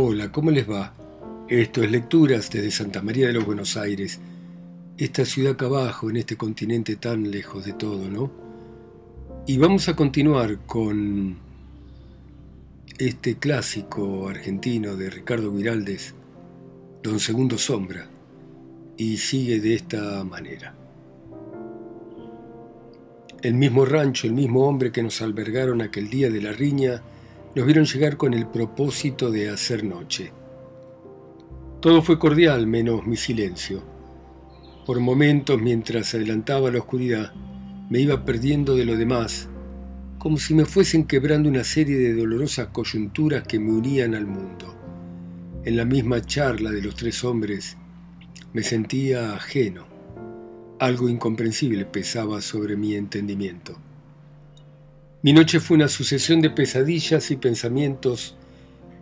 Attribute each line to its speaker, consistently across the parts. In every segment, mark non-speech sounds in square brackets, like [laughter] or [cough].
Speaker 1: Hola, ¿cómo les va? Esto es Lecturas desde Santa María de los Buenos Aires, esta ciudad acá abajo, en este continente tan lejos de todo, ¿no? Y vamos a continuar con este clásico argentino de Ricardo Viraldes, Don Segundo Sombra, y sigue de esta manera. El mismo rancho, el mismo hombre que nos albergaron aquel día de la riña, nos vieron llegar con el propósito de hacer noche. Todo fue cordial menos mi silencio. Por momentos, mientras adelantaba la oscuridad, me iba perdiendo de lo demás, como si me fuesen quebrando una serie de dolorosas coyunturas que me unían al mundo. En la misma charla de los tres hombres, me sentía ajeno. Algo incomprensible pesaba sobre mi entendimiento. Mi noche fue una sucesión de pesadillas y pensamientos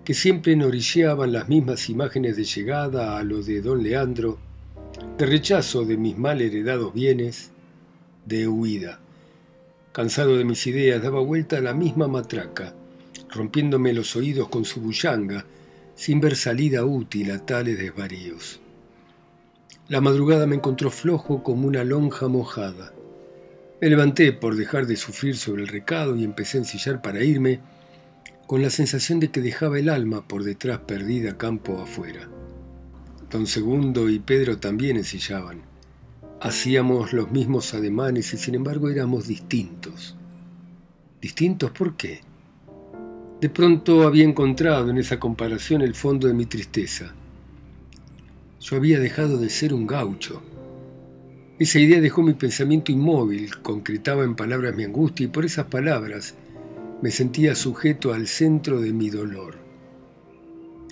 Speaker 1: que siempre enorillaban las mismas imágenes de llegada a lo de don Leandro, de rechazo de mis mal heredados bienes, de huida. Cansado de mis ideas, daba vuelta a la misma matraca, rompiéndome los oídos con su bullanga, sin ver salida útil a tales desvaríos. La madrugada me encontró flojo como una lonja mojada. Me levanté por dejar de sufrir sobre el recado y empecé a ensillar para irme, con la sensación de que dejaba el alma por detrás perdida campo afuera. Don Segundo y Pedro también ensillaban. Hacíamos los mismos ademanes y sin embargo éramos distintos. ¿Distintos por qué? De pronto había encontrado en esa comparación el fondo de mi tristeza. Yo había dejado de ser un gaucho esa idea dejó mi pensamiento inmóvil, concretaba en palabras mi angustia y por esas palabras me sentía sujeto al centro de mi dolor.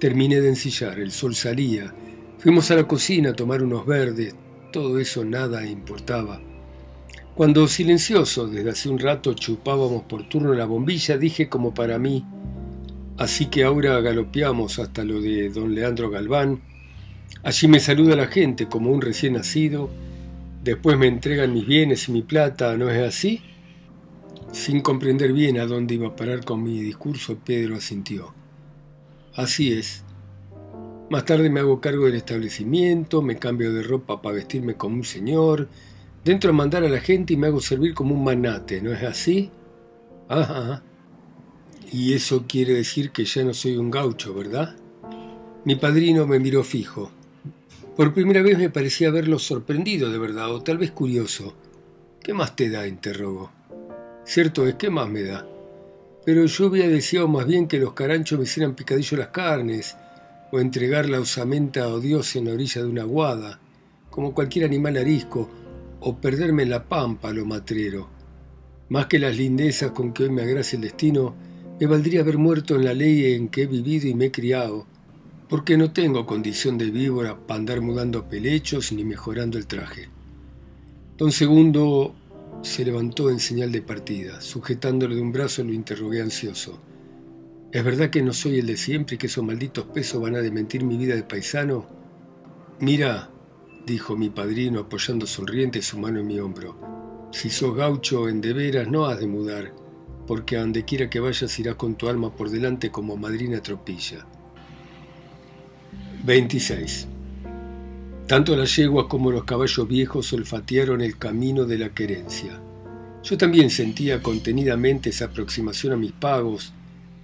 Speaker 1: Terminé de ensillar, el sol salía, fuimos a la cocina a tomar unos verdes, todo eso nada importaba. Cuando silencioso desde hace un rato chupábamos por turno la bombilla, dije como para mí, así que ahora galopeamos hasta lo de don Leandro Galván, allí me saluda la gente como un recién nacido, Después me entregan mis bienes y mi plata, ¿no es así? Sin comprender bien a dónde iba a parar con mi discurso, Pedro asintió. Así es. Más tarde me hago cargo del establecimiento, me cambio de ropa para vestirme como un señor, dentro a mandar a la gente y me hago servir como un manate, ¿no es así? Ajá. Y eso quiere decir que ya no soy un gaucho, ¿verdad? Mi padrino me miró fijo. Por primera vez me parecía haberlo sorprendido de verdad, o tal vez curioso. ¿Qué más te da? interrogó. Cierto es, ¿qué más me da? Pero yo había deseado más bien que los caranchos me hicieran picadillo las carnes, o entregar la osamenta a Dios en la orilla de una guada, como cualquier animal arisco, o perderme en la pampa lo matrero. Más que las lindezas con que hoy me agracia el destino, me valdría haber muerto en la ley en que he vivido y me he criado, porque no tengo condición de víbora para andar mudando pelechos ni mejorando el traje. Don Segundo se levantó en señal de partida. Sujetándolo de un brazo lo interrogué ansioso. ¿Es verdad que no soy el de siempre y que esos malditos pesos van a desmentir mi vida de paisano? Mira, dijo mi padrino apoyando sonriente su mano en mi hombro, si sos gaucho en de veras no has de mudar, porque a donde quiera que vayas irás con tu alma por delante como madrina tropilla. 26. Tanto las yeguas como los caballos viejos olfatearon el camino de la querencia. Yo también sentía contenidamente esa aproximación a mis pagos,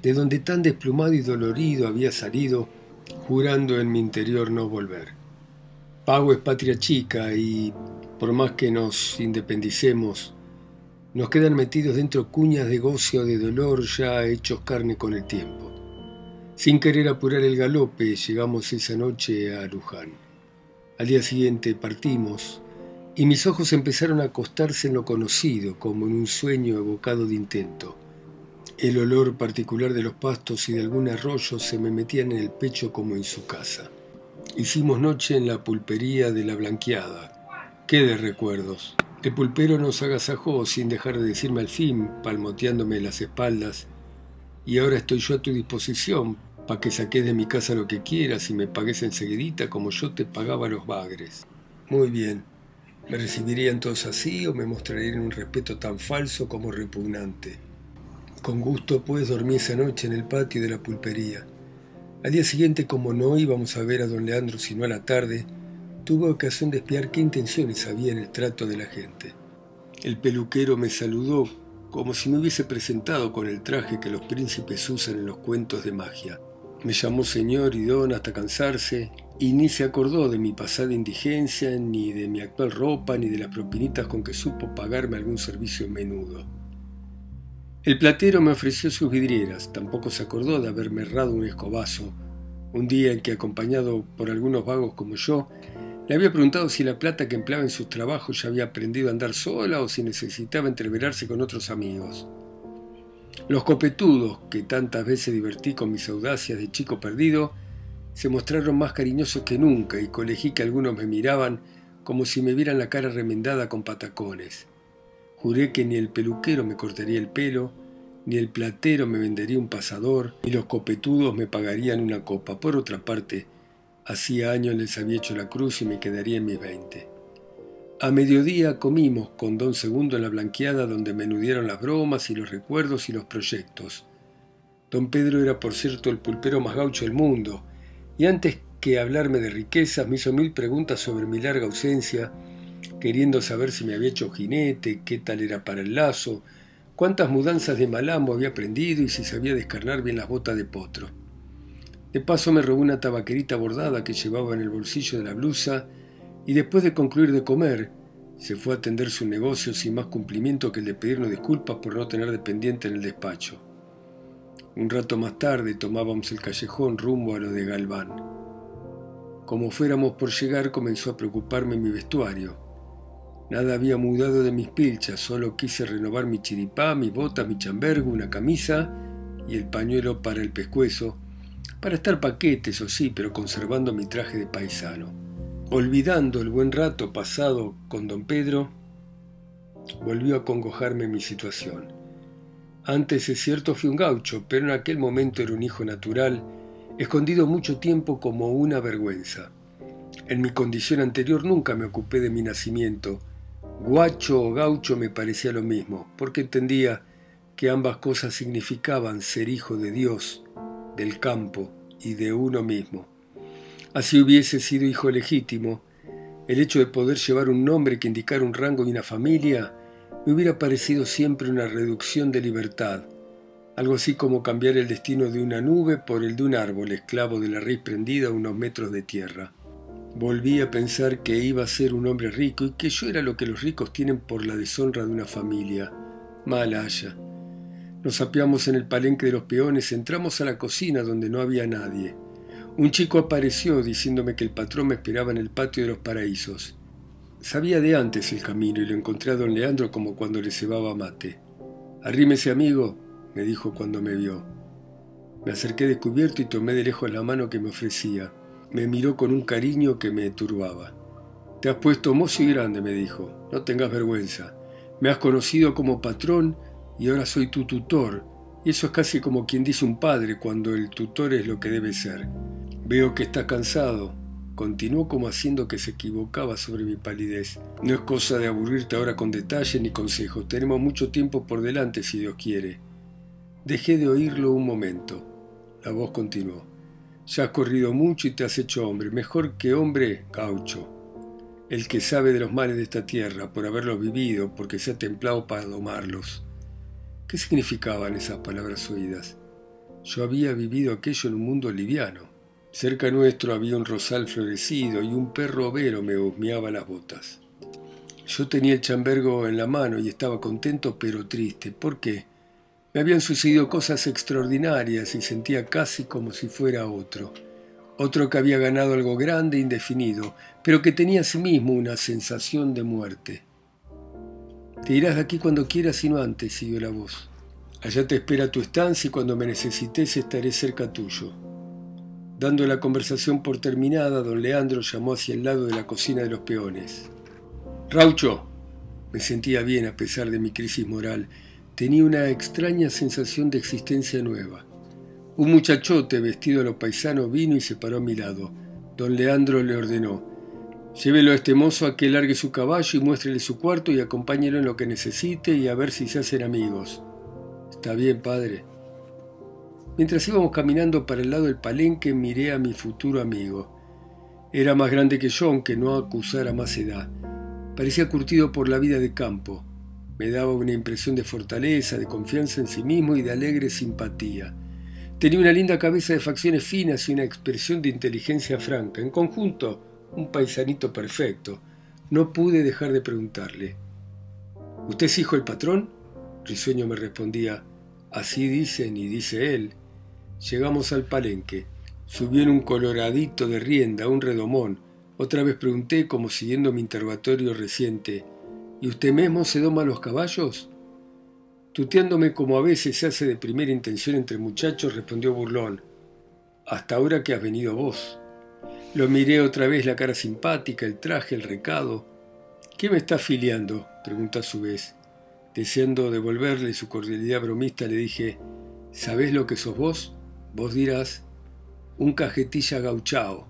Speaker 1: de donde tan desplumado y dolorido había salido, jurando en mi interior no volver. Pago es patria chica y, por más que nos independicemos, nos quedan metidos dentro cuñas de goce o de dolor ya hechos carne con el tiempo. Sin querer apurar el galope, llegamos esa noche a Luján. Al día siguiente partimos y mis ojos empezaron a acostarse en lo conocido, como en un sueño evocado de intento. El olor particular de los pastos y de algún arroyo se me metían en el pecho como en su casa. Hicimos noche en la pulpería de la Blanqueada. ¡Qué de recuerdos! El pulpero nos agasajó sin dejar de decirme al fin, palmoteándome las espaldas, y ahora estoy yo a tu disposición para que saques de mi casa lo que quieras y me pagues enseguidita como yo te pagaba los bagres. Muy bien. ¿Me recibirían todos así o me mostrarían un respeto tan falso como repugnante? Con gusto pues dormí esa noche en el patio de la pulpería. Al día siguiente, como no íbamos a ver a don Leandro sino a la tarde, tuve ocasión de espiar qué intenciones había en el trato de la gente. El peluquero me saludó como si me hubiese presentado con el traje que los príncipes usan en los cuentos de magia. Me llamó señor y don hasta cansarse y ni se acordó de mi pasada indigencia, ni de mi actual ropa, ni de las propinitas con que supo pagarme algún servicio menudo. El platero me ofreció sus vidrieras, tampoco se acordó de haberme errado un escobazo, un día en que, acompañado por algunos vagos como yo, le había preguntado si la plata que empleaba en sus trabajos ya había aprendido a andar sola o si necesitaba entreverarse con otros amigos. Los copetudos, que tantas veces divertí con mis audacias de chico perdido, se mostraron más cariñosos que nunca y colegí que algunos me miraban como si me vieran la cara remendada con patacones. Juré que ni el peluquero me cortaría el pelo, ni el platero me vendería un pasador, ni los copetudos me pagarían una copa. Por otra parte, Hacía años les había hecho la cruz y me quedaría en mis veinte. A mediodía comimos con don Segundo en la blanqueada donde menudieron las bromas y los recuerdos y los proyectos. Don Pedro era por cierto el pulpero más gaucho del mundo, y antes que hablarme de riquezas me hizo mil preguntas sobre mi larga ausencia, queriendo saber si me había hecho jinete, qué tal era para el lazo, cuántas mudanzas de malambo había aprendido y si sabía descarnar bien las botas de potro. De paso me robó una tabaquerita bordada que llevaba en el bolsillo de la blusa y después de concluir de comer, se fue a atender su negocio sin más cumplimiento que el de pedirnos disculpas por no tener dependiente en el despacho. Un rato más tarde tomábamos el callejón rumbo a lo de Galván. Como fuéramos por llegar comenzó a preocuparme mi vestuario. Nada había mudado de mis pilchas, solo quise renovar mi chiripá, mi bota, mi chambergo, una camisa y el pañuelo para el pescuezo, para estar paquete, eso sí, pero conservando mi traje de paisano. Olvidando el buen rato pasado con don Pedro, volvió a congojarme mi situación. Antes, es cierto, fui un gaucho, pero en aquel momento era un hijo natural, escondido mucho tiempo como una vergüenza. En mi condición anterior nunca me ocupé de mi nacimiento. Guacho o gaucho me parecía lo mismo, porque entendía que ambas cosas significaban ser hijo de Dios del campo y de uno mismo. Así hubiese sido hijo legítimo, el hecho de poder llevar un nombre que indicara un rango y una familia me hubiera parecido siempre una reducción de libertad, algo así como cambiar el destino de una nube por el de un árbol esclavo de la raíz prendida a unos metros de tierra. Volví a pensar que iba a ser un hombre rico y que yo era lo que los ricos tienen por la deshonra de una familia. Mal haya. Nos apiamos en el palenque de los peones, entramos a la cocina donde no había nadie. Un chico apareció diciéndome que el patrón me esperaba en el patio de los paraísos. Sabía de antes el camino y lo encontré a don Leandro como cuando le cebaba mate. Arrímese, amigo, me dijo cuando me vio. Me acerqué descubierto y tomé de lejos la mano que me ofrecía. Me miró con un cariño que me turbaba. Te has puesto mozo y grande, me dijo. No tengas vergüenza. Me has conocido como patrón y ahora soy tu tutor, y eso es casi como quien dice un padre cuando el tutor es lo que debe ser. Veo que está cansado. Continuó como haciendo que se equivocaba sobre mi palidez. No es cosa de aburrirte ahora con detalles ni consejos. Tenemos mucho tiempo por delante si Dios quiere. Dejé de oírlo un momento. La voz continuó. Ya has corrido mucho y te has hecho hombre. Mejor que hombre, gaucho. El que sabe de los males de esta tierra, por haberlos vivido, porque se ha templado para domarlos. ¿Qué significaban esas palabras oídas? Yo había vivido aquello en un mundo liviano. Cerca nuestro había un rosal florecido y un perro overo me husmeaba las botas. Yo tenía el chambergo en la mano y estaba contento pero triste. ¿Por qué? Me habían sucedido cosas extraordinarias y sentía casi como si fuera otro. Otro que había ganado algo grande e indefinido, pero que tenía asimismo una sensación de muerte. Te irás de aquí cuando quieras y no antes, siguió la voz. Allá te espera tu estancia y cuando me necesites estaré cerca tuyo. Dando la conversación por terminada, don Leandro llamó hacia el lado de la cocina de los peones. Raucho. Me sentía bien a pesar de mi crisis moral. Tenía una extraña sensación de existencia nueva. Un muchachote vestido a lo paisano vino y se paró a mi lado. Don Leandro le ordenó. Llévelo a este mozo a que largue su caballo y muéstrele su cuarto y acompáñelo en lo que necesite y a ver si se hacen amigos. Está bien, padre. Mientras íbamos caminando para el lado del palenque, miré a mi futuro amigo. Era más grande que yo, aunque no acusara más edad. Parecía curtido por la vida de campo. Me daba una impresión de fortaleza, de confianza en sí mismo y de alegre simpatía. Tenía una linda cabeza de facciones finas y una expresión de inteligencia franca. En conjunto, un paisanito perfecto. No pude dejar de preguntarle. ¿Usted es hijo del patrón? Risueño me respondía. Así dicen y dice él. Llegamos al palenque. Subió en un coloradito de rienda, un redomón. Otra vez pregunté, como siguiendo mi interrogatorio reciente, ¿y usted mismo se doma los caballos? Tuteándome como a veces se hace de primera intención entre muchachos, respondió burlón. Hasta ahora que has venido vos. Lo miré otra vez, la cara simpática, el traje, el recado. ¿Qué me está afiliando? preguntó a su vez. Deseando devolverle su cordialidad bromista, le dije, ¿sabés lo que sos vos? Vos dirás, un cajetilla gauchao.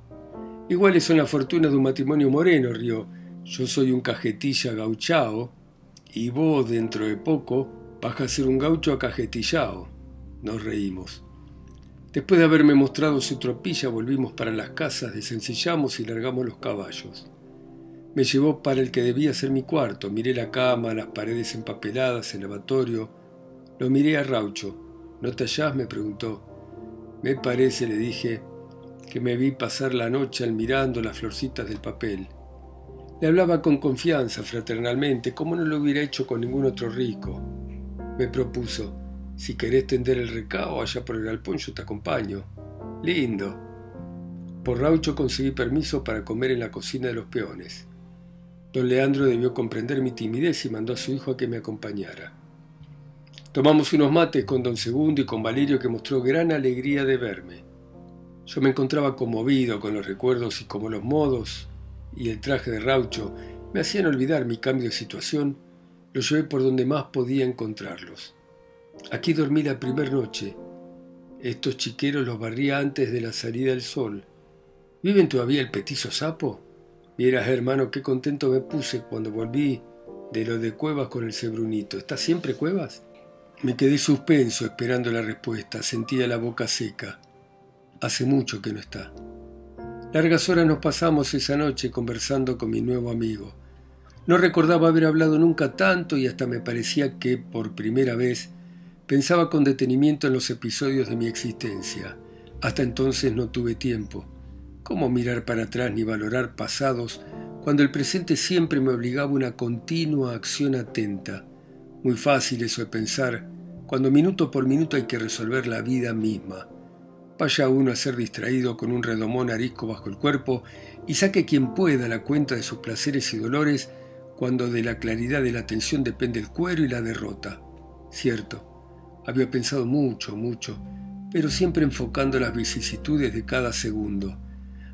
Speaker 1: Iguales son las fortunas de un matrimonio moreno, río. Yo soy un cajetilla gauchao y vos dentro de poco Vas a ser un gaucho acajetillado. Nos reímos. Después de haberme mostrado su tropilla, volvimos para las casas, desencillamos y largamos los caballos. Me llevó para el que debía ser mi cuarto. Miré la cama, las paredes empapeladas, el lavatorio. Lo miré a Raucho. ¿No te hallás? me preguntó. Me parece, le dije, que me vi pasar la noche admirando las florcitas del papel. Le hablaba con confianza, fraternalmente, como no lo hubiera hecho con ningún otro rico me propuso, si querés tender el recao allá por el galpón yo te acompaño. Lindo. Por Raucho conseguí permiso para comer en la cocina de los peones. Don Leandro debió comprender mi timidez y mandó a su hijo a que me acompañara. Tomamos unos mates con don Segundo y con Valerio que mostró gran alegría de verme. Yo me encontraba conmovido con los recuerdos y como los modos y el traje de Raucho me hacían olvidar mi cambio de situación los llevé por donde más podía encontrarlos. Aquí dormí la primera noche. Estos chiqueros los barría antes de la salida del sol. ¿Viven todavía el petizo sapo? Vieras, hermano, qué contento me puse cuando volví de lo de Cuevas con el cebrunito. ¿Está siempre Cuevas? Me quedé suspenso esperando la respuesta. Sentía la boca seca. Hace mucho que no está. Largas horas nos pasamos esa noche conversando con mi nuevo amigo. No recordaba haber hablado nunca tanto y hasta me parecía que, por primera vez, pensaba con detenimiento en los episodios de mi existencia. Hasta entonces no tuve tiempo. ¿Cómo mirar para atrás ni valorar pasados cuando el presente siempre me obligaba a una continua acción atenta? Muy fácil eso de pensar, cuando minuto por minuto hay que resolver la vida misma. Vaya uno a ser distraído con un redomón arisco bajo el cuerpo y saque quien pueda la cuenta de sus placeres y dolores cuando de la claridad de la atención depende el cuero y la derrota. Cierto, había pensado mucho, mucho, pero siempre enfocando las vicisitudes de cada segundo.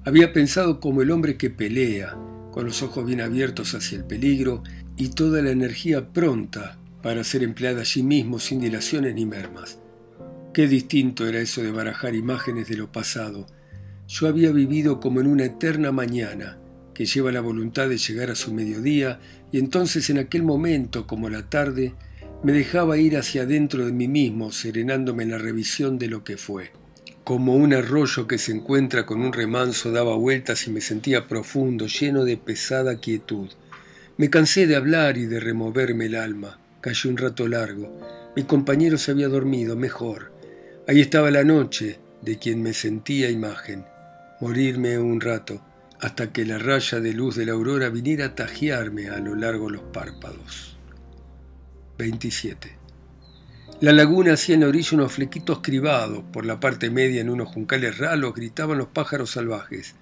Speaker 1: Había pensado como el hombre que pelea, con los ojos bien abiertos hacia el peligro y toda la energía pronta para ser empleada allí mismo sin dilaciones ni mermas. Qué distinto era eso de barajar imágenes de lo pasado. Yo había vivido como en una eterna mañana, que lleva la voluntad de llegar a su mediodía, y entonces en aquel momento, como la tarde, me dejaba ir hacia adentro de mí mismo, serenándome en la revisión de lo que fue. Como un arroyo que se encuentra con un remanso daba vueltas y me sentía profundo, lleno de pesada quietud. Me cansé de hablar y de removerme el alma. Cayó un rato largo. Mi compañero se había dormido, mejor. Ahí estaba la noche, de quien me sentía imagen. Morirme un rato hasta que la raya de luz de la aurora viniera a tajearme a lo largo los párpados. 27. La laguna hacía en la orilla unos flequitos cribados, por la parte media en unos juncales ralos gritaban los pájaros salvajes.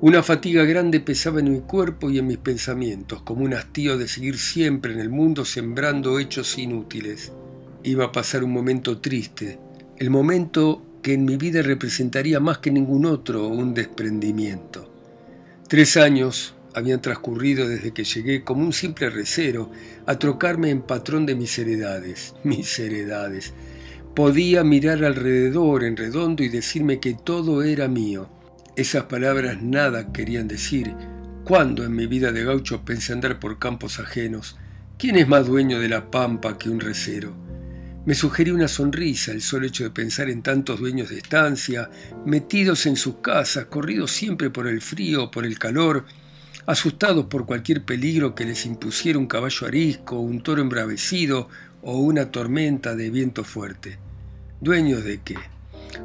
Speaker 1: Una fatiga grande pesaba en mi cuerpo y en mis pensamientos, como un hastío de seguir siempre en el mundo sembrando hechos inútiles. Iba a pasar un momento triste, el momento que en mi vida representaría más que ningún otro un desprendimiento. Tres años habían transcurrido desde que llegué como un simple recero a trocarme en patrón de mis heredades, [laughs] mis heredades. Podía mirar alrededor en redondo y decirme que todo era mío. Esas palabras nada querían decir. ¿Cuándo en mi vida de gaucho pensé andar por campos ajenos? ¿Quién es más dueño de la pampa que un recero? Me sugería una sonrisa el solo hecho de pensar en tantos dueños de estancia, metidos en sus casas, corridos siempre por el frío, por el calor, asustados por cualquier peligro que les impusiera un caballo arisco, un toro embravecido o una tormenta de viento fuerte. ¿Dueños de qué?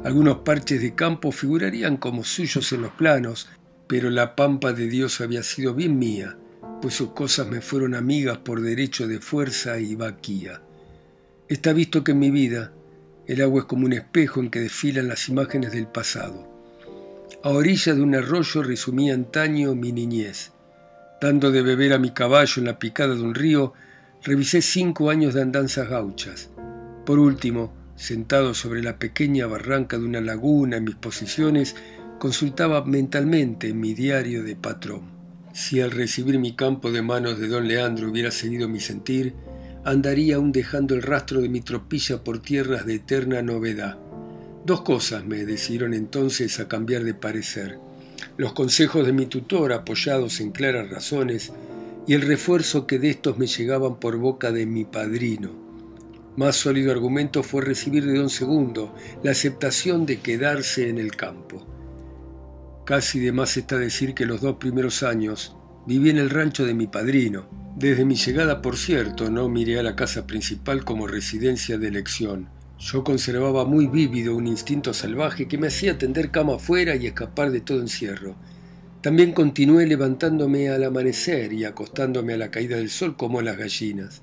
Speaker 1: Algunos parches de campo figurarían como suyos en los planos, pero la pampa de Dios había sido bien mía, pues sus cosas me fueron amigas por derecho de fuerza y vaquía. Está visto que en mi vida el agua es como un espejo en que desfilan las imágenes del pasado. A orilla de un arroyo resumí antaño mi niñez. Dando de beber a mi caballo en la picada de un río, revisé cinco años de andanzas gauchas. Por último, sentado sobre la pequeña barranca de una laguna en mis posiciones, consultaba mentalmente mi diario de patrón. Si al recibir mi campo de manos de don Leandro hubiera seguido mi sentir, andaría aún dejando el rastro de mi tropilla por tierras de eterna novedad. Dos cosas me decidieron entonces a cambiar de parecer. Los consejos de mi tutor apoyados en claras razones y el refuerzo que de estos me llegaban por boca de mi padrino. Más sólido argumento fue recibir de don Segundo la aceptación de quedarse en el campo. Casi de más está decir que los dos primeros años viví en el rancho de mi padrino, desde mi llegada, por cierto, no miré a la casa principal como residencia de elección. Yo conservaba muy vívido un instinto salvaje que me hacía tender cama afuera y escapar de todo encierro. También continué levantándome al amanecer y acostándome a la caída del sol como las gallinas.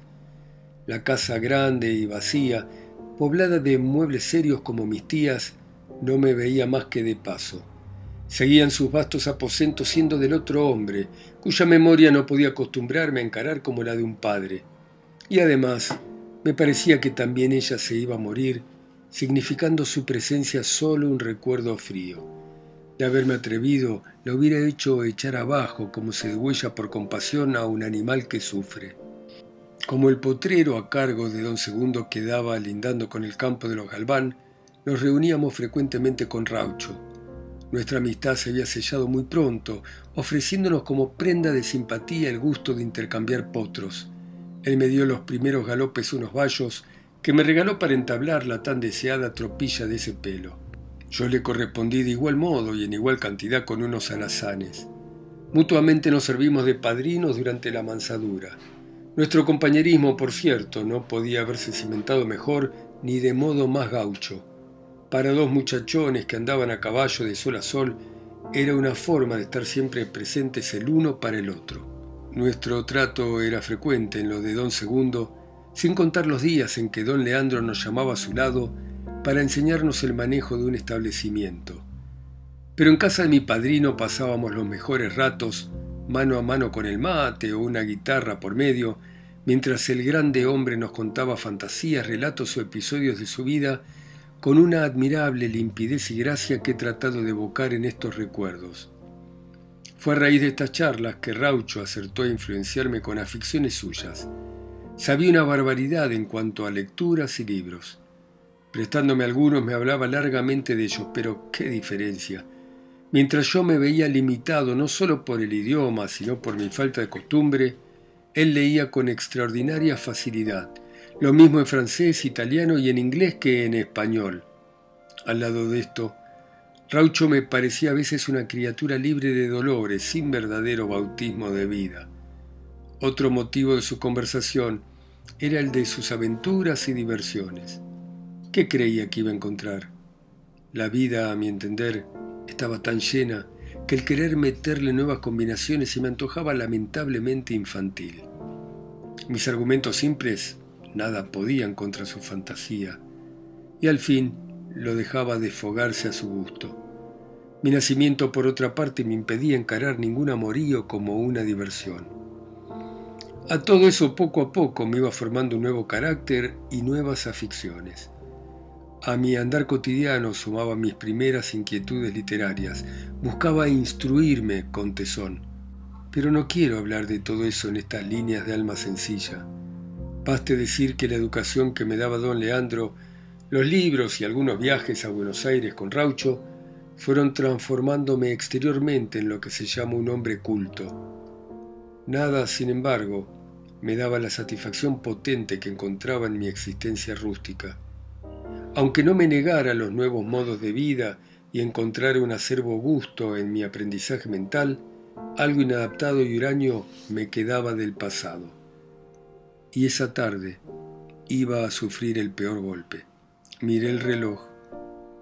Speaker 1: La casa grande y vacía, poblada de muebles serios como mis tías, no me veía más que de paso. Seguían sus vastos aposentos siendo del otro hombre, cuya memoria no podía acostumbrarme a encarar como la de un padre. Y además, me parecía que también ella se iba a morir, significando su presencia solo un recuerdo frío. De haberme atrevido, la hubiera hecho echar abajo como se degüella por compasión a un animal que sufre. Como el potrero a cargo de don Segundo quedaba lindando con el campo de los Galván, nos reuníamos frecuentemente con Raucho, nuestra amistad se había sellado muy pronto, ofreciéndonos como prenda de simpatía el gusto de intercambiar potros. Él me dio los primeros galopes unos vallos que me regaló para entablar la tan deseada tropilla de ese pelo. Yo le correspondí de igual modo y en igual cantidad con unos alazanes. Mutuamente nos servimos de padrinos durante la mansadura. Nuestro compañerismo, por cierto, no podía haberse cimentado mejor ni de modo más gaucho. Para dos muchachones que andaban a caballo de sol a sol, era una forma de estar siempre presentes el uno para el otro. Nuestro trato era frecuente en lo de don Segundo, sin contar los días en que don Leandro nos llamaba a su lado para enseñarnos el manejo de un establecimiento. Pero en casa de mi padrino pasábamos los mejores ratos, mano a mano con el mate o una guitarra por medio, mientras el grande hombre nos contaba fantasías, relatos o episodios de su vida con una admirable limpidez y gracia que he tratado de evocar en estos recuerdos. Fue a raíz de estas charlas que Raucho acertó a influenciarme con aficiones suyas. Sabía una barbaridad en cuanto a lecturas y libros. Prestándome algunos me hablaba largamente de ellos, pero qué diferencia. Mientras yo me veía limitado no solo por el idioma, sino por mi falta de costumbre, él leía con extraordinaria facilidad lo mismo en francés, italiano y en inglés que en español. Al lado de esto, Raucho me parecía a veces una criatura libre de dolores, sin verdadero bautismo de vida. Otro motivo de su conversación era el de sus aventuras y diversiones. ¿Qué creía que iba a encontrar? La vida, a mi entender, estaba tan llena que el querer meterle nuevas combinaciones se me antojaba lamentablemente infantil. Mis argumentos simples nada podían contra su fantasía, y al fin lo dejaba desfogarse a su gusto. Mi nacimiento, por otra parte, me impedía encarar ningún amorío como una diversión. A todo eso, poco a poco, me iba formando un nuevo carácter y nuevas aficiones. A mi andar cotidiano sumaba mis primeras inquietudes literarias, buscaba instruirme con tesón. Pero no quiero hablar de todo eso en estas líneas de alma sencilla. Baste decir que la educación que me daba don Leandro, los libros y algunos viajes a Buenos Aires con Raucho, fueron transformándome exteriormente en lo que se llama un hombre culto. Nada, sin embargo, me daba la satisfacción potente que encontraba en mi existencia rústica. Aunque no me negara los nuevos modos de vida y encontrara un acervo gusto en mi aprendizaje mental, algo inadaptado y huraño me quedaba del pasado. Y esa tarde iba a sufrir el peor golpe. Miré el reloj.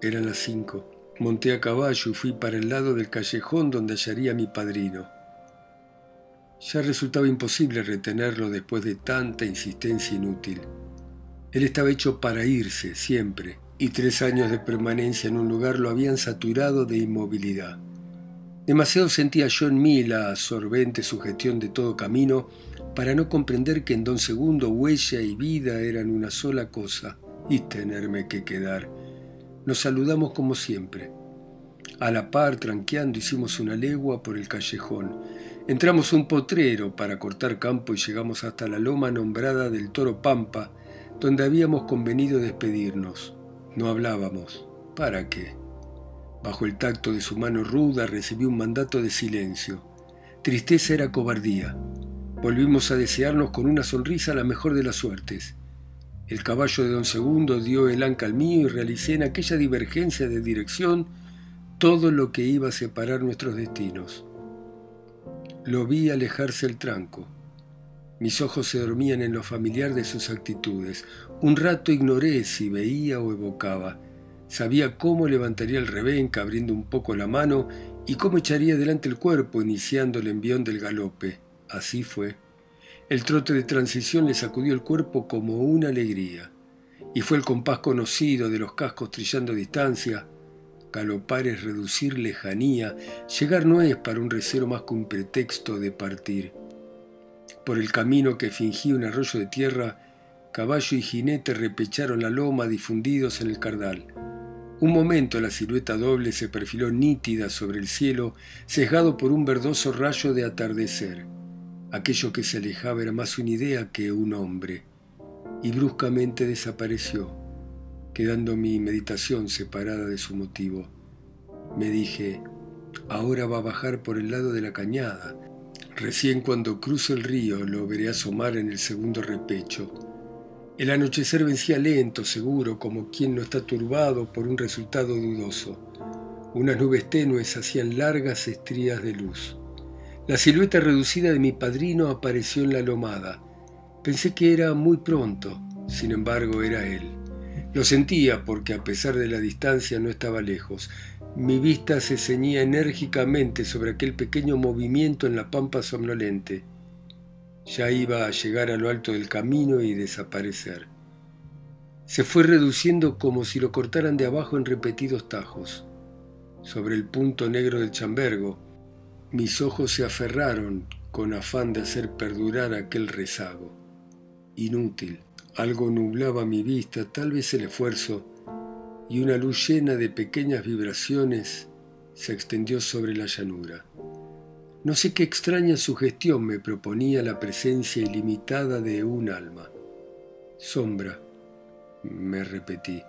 Speaker 1: Eran las cinco. Monté a caballo y fui para el lado del callejón donde hallaría a mi padrino. Ya resultaba imposible retenerlo después de tanta insistencia inútil. Él estaba hecho para irse siempre, y tres años de permanencia en un lugar lo habían saturado de inmovilidad. Demasiado sentía yo en mí la absorbente sugestión de todo camino para no comprender que en don Segundo huella y vida eran una sola cosa y tenerme que quedar. Nos saludamos como siempre. A la par, tranqueando, hicimos una legua por el callejón. Entramos un potrero para cortar campo y llegamos hasta la loma nombrada del Toro Pampa, donde habíamos convenido despedirnos. No hablábamos. ¿Para qué? Bajo el tacto de su mano ruda recibí un mandato de silencio. Tristeza era cobardía. Volvimos a desearnos con una sonrisa la mejor de las suertes. El caballo de don Segundo dio el anca al mío y realicé en aquella divergencia de dirección todo lo que iba a separar nuestros destinos. Lo vi alejarse el tranco. Mis ojos se dormían en lo familiar de sus actitudes. Un rato ignoré si veía o evocaba. Sabía cómo levantaría el rebenca abriendo un poco la mano y cómo echaría delante el cuerpo iniciando el envión del galope. Así fue. El trote de transición le sacudió el cuerpo como una alegría. Y fue el compás conocido de los cascos trillando distancia, Galopar es reducir lejanía, llegar no es para un recero más que un pretexto de partir. Por el camino que fingía un arroyo de tierra, caballo y jinete repecharon la loma difundidos en el cardal. Un momento la silueta doble se perfiló nítida sobre el cielo, sesgado por un verdoso rayo de atardecer. Aquello que se alejaba era más una idea que un hombre, y bruscamente desapareció quedando mi meditación separada de su motivo. Me dije, ahora va a bajar por el lado de la cañada. Recién cuando cruce el río lo veré asomar en el segundo repecho. El anochecer vencía lento, seguro, como quien no está turbado por un resultado dudoso. Unas nubes tenues hacían largas estrías de luz. La silueta reducida de mi padrino apareció en la lomada. Pensé que era muy pronto, sin embargo era él. Lo sentía porque a pesar de la distancia no estaba lejos. Mi vista se ceñía enérgicamente sobre aquel pequeño movimiento en la pampa somnolente. Ya iba a llegar a lo alto del camino y desaparecer. Se fue reduciendo como si lo cortaran de abajo en repetidos tajos. Sobre el punto negro del chambergo, mis ojos se aferraron con afán de hacer perdurar aquel rezago. Inútil. Algo nublaba mi vista, tal vez el esfuerzo, y una luz llena de pequeñas vibraciones se extendió sobre la llanura. No sé qué extraña sugestión me proponía la presencia ilimitada de un alma. Sombra, me repetí.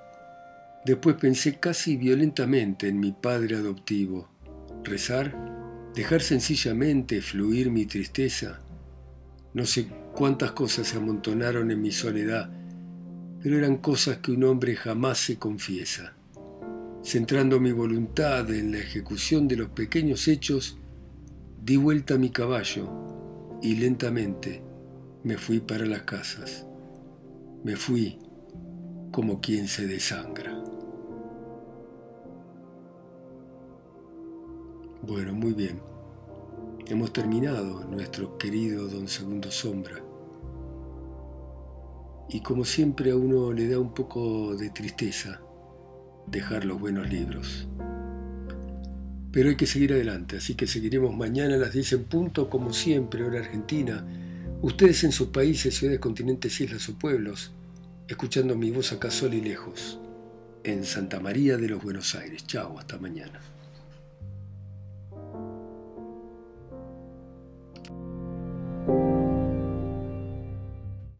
Speaker 1: Después pensé casi violentamente en mi padre adoptivo. ¿Rezar? ¿Dejar sencillamente fluir mi tristeza? No sé cuántas cosas se amontonaron en mi soledad, pero eran cosas que un hombre jamás se confiesa. Centrando mi voluntad en la ejecución de los pequeños hechos, di vuelta a mi caballo y lentamente me fui para las casas. Me fui como quien se desangra. Bueno, muy bien. Hemos terminado nuestro querido don Segundo Sombra. Y como siempre a uno le da un poco de tristeza dejar los buenos libros. Pero hay que seguir adelante, así que seguiremos mañana a las 10 en punto, como siempre, hora argentina. Ustedes en sus países, ciudades, continentes, islas o pueblos, escuchando mi voz acá sol y lejos, en Santa María de los Buenos Aires. Chao, hasta mañana.